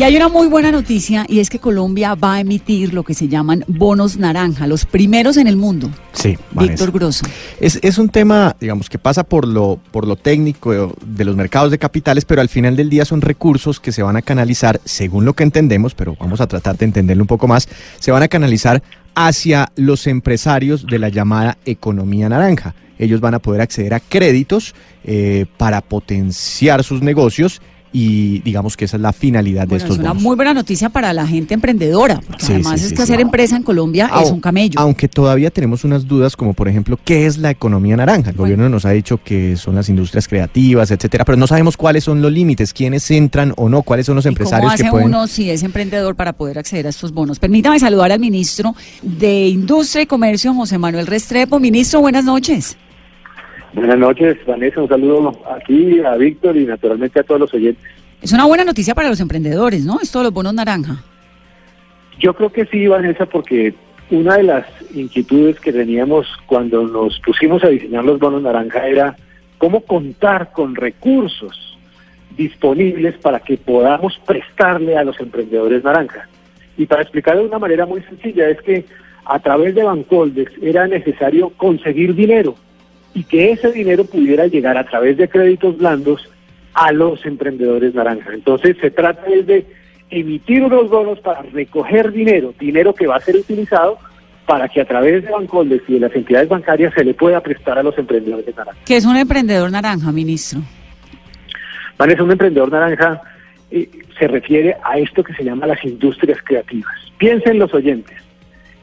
Y hay una muy buena noticia y es que Colombia va a emitir lo que se llaman bonos naranja, los primeros en el mundo. Sí, Víctor Grosso. Es, es un tema, digamos, que pasa por lo, por lo técnico de los mercados de capitales, pero al final del día son recursos que se van a canalizar, según lo que entendemos, pero vamos a tratar de entenderlo un poco más, se van a canalizar hacia los empresarios de la llamada economía naranja. Ellos van a poder acceder a créditos eh, para potenciar sus negocios y digamos que esa es la finalidad de estos Es una bonos. muy buena noticia para la gente emprendedora, porque Sí, además sí, es sí, que hacer empresa en Colombia es un camello. Aunque todavía tenemos unas dudas, como por ejemplo, ¿qué es la economía naranja? El gobierno nos ha dicho que son las industrias creativas, etcétera, pero no sabemos cuáles son los límites, quiénes entran o no, cuáles son los ¿Y empresarios ¿Cómo hace que pueden. uno si es emprendedor para poder acceder a estos bonos? Permítame saludar al ministro de Industria y Comercio, José Manuel Restrepo. Ministro, buenas noches. Buenas noches, Vanessa. Un saludo aquí a Víctor y naturalmente a todos los oyentes. Es una buena noticia para los emprendedores, ¿no? Esto de los bonos naranja. Yo creo que sí, Vanessa, porque una de las inquietudes que teníamos cuando nos pusimos a diseñar los bonos naranja era cómo contar con recursos disponibles para que podamos prestarle a los emprendedores naranja. Y para explicarlo de una manera muy sencilla, es que a través de Bancoldex era necesario conseguir dinero y que ese dinero pudiera llegar a través de créditos blandos a los emprendedores naranja. Entonces se trata de emitir unos bonos para recoger dinero, dinero que va a ser utilizado para que a través de Bancoldex y de las entidades bancarias se le pueda prestar a los emprendedores naranja. ¿Qué es un emprendedor naranja, ministro? Vanessa, un emprendedor naranja eh, se refiere a esto que se llama las industrias creativas. Piensen los oyentes.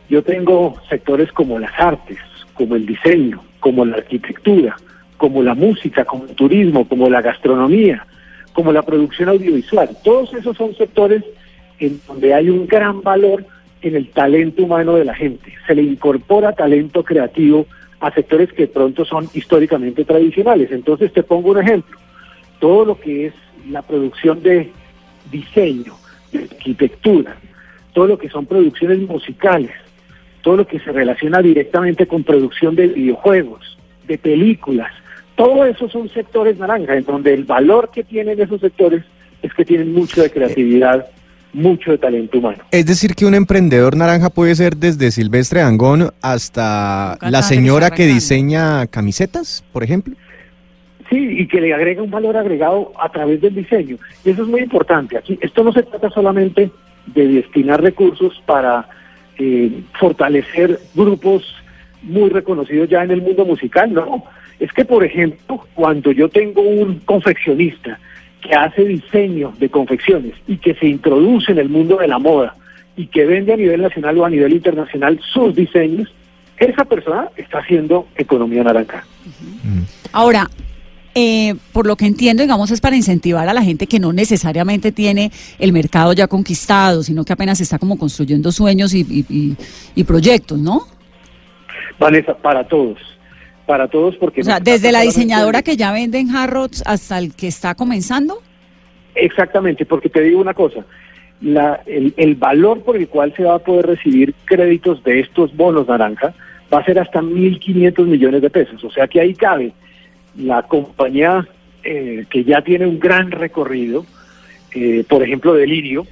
Yo tengo sectores como las artes, como el diseño, como la arquitectura, como la música, como el turismo, como la gastronomía, como la producción audiovisual. Todos esos son sectores en donde hay un gran valor en el talento humano de la gente. Se le incorpora talento creativo a sectores que pronto son históricamente tradicionales. Entonces te pongo un ejemplo. Todo lo que es la producción de diseño, de arquitectura, todo lo que son producciones musicales, todo lo que se relaciona directamente con producción de videojuegos, de películas, todo eso son sectores naranja, en donde el valor que tienen esos sectores es que tienen mucho de creatividad, mucho de talento humano. Es decir, que un emprendedor naranja puede ser desde Silvestre Angón hasta la señora que diseña camisetas, por ejemplo. Sí, y que le agrega un valor agregado a través del diseño. Y eso es muy importante. Aquí esto no se trata solamente de destinar recursos para eh, fortalecer grupos muy reconocidos ya en el mundo musical, no. Es que, por ejemplo, cuando yo tengo un confeccionista que hace diseño de confecciones y que se introduce en el mundo de la moda y que vende a nivel nacional o a nivel internacional sus diseños, esa persona está haciendo economía naranja. Ahora, eh, por lo que entiendo, digamos, es para incentivar a la gente que no necesariamente tiene el mercado ya conquistado, sino que apenas está como construyendo sueños y, y- y- y proyectos, ¿no? Vanessa, para todos. Para todos porque... O sea, no desde la diseñadora que ya vende en Harrods hasta el que está comenzando. Exactamente, porque te digo una cosa. La, el, el valor por el cual se va a poder recibir créditos de estos bonos naranja va a ser hasta 1.500 millones de pesos. O sea que ahí cabe la compañía eh, que ya tiene un gran recorrido, eh, por ejemplo, Delirio,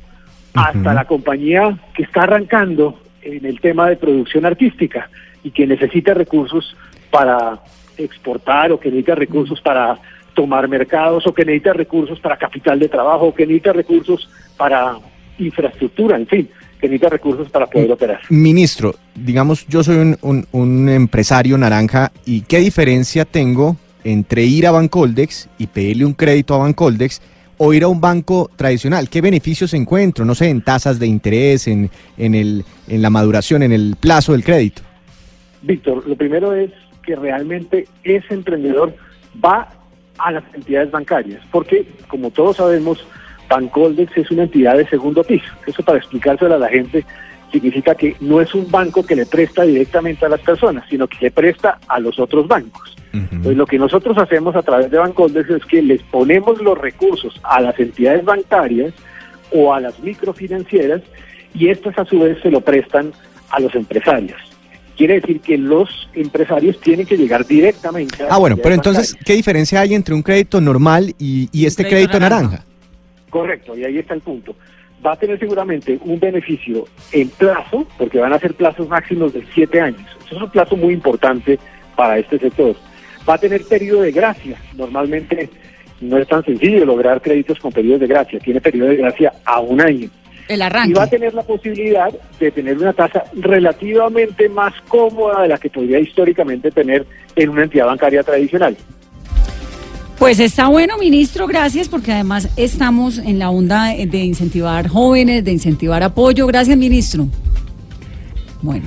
hasta Ujú. la compañía que está arrancando en el tema de producción artística y que necesita recursos para exportar o que necesita recursos para tomar mercados o que necesita recursos para capital de trabajo o que necesita recursos para infraestructura, en fin, que necesita recursos para poder operar. Ministro, digamos, yo soy un, un- un empresario naranja y ¿qué diferencia tengo entre ir a Bancoldex y pedirle un crédito a Bancoldex o ir a un banco tradicional? ¿Qué beneficios encuentro? No sé, en tasas de interés, en, en, el, en la maduración, en el plazo del crédito. Víctor, lo primero es que realmente ese emprendedor va a las entidades bancarias, porque como todos sabemos, Bancoldex es una entidad de segundo piso. Eso para explicárselo a la gente significa que no es un banco que le presta directamente a las personas, sino que le presta a los otros bancos. Entonces lo que nosotros hacemos a través de Bancoldex es que les ponemos los recursos a las entidades bancarias o a las microfinancieras y estas a su vez se lo prestan a los empresarios. Quiere decir que los empresarios tienen que llegar directamente a Ah, bueno, pero entonces, ¿qué diferencia hay entre un crédito normal y, y este crédito crédito naranja. naranja? Correcto, y ahí está el punto. Va a tener seguramente un beneficio en plazo, porque van a ser plazos máximos de siete años. Eso es un plazo muy importante para este sector. Va a tener periodo de gracia. Normalmente no es tan sencillo lograr créditos con periodos de gracia. Tiene periodo de gracia a un año. El arranque. Y va a tener la posibilidad de tener una tasa relativamente más cómoda de la que podría históricamente tener en una entidad bancaria tradicional. Pues está bueno, ministro, gracias, porque además estamos en la onda de incentivar jóvenes, de incentivar apoyo. Gracias, ministro. Bueno.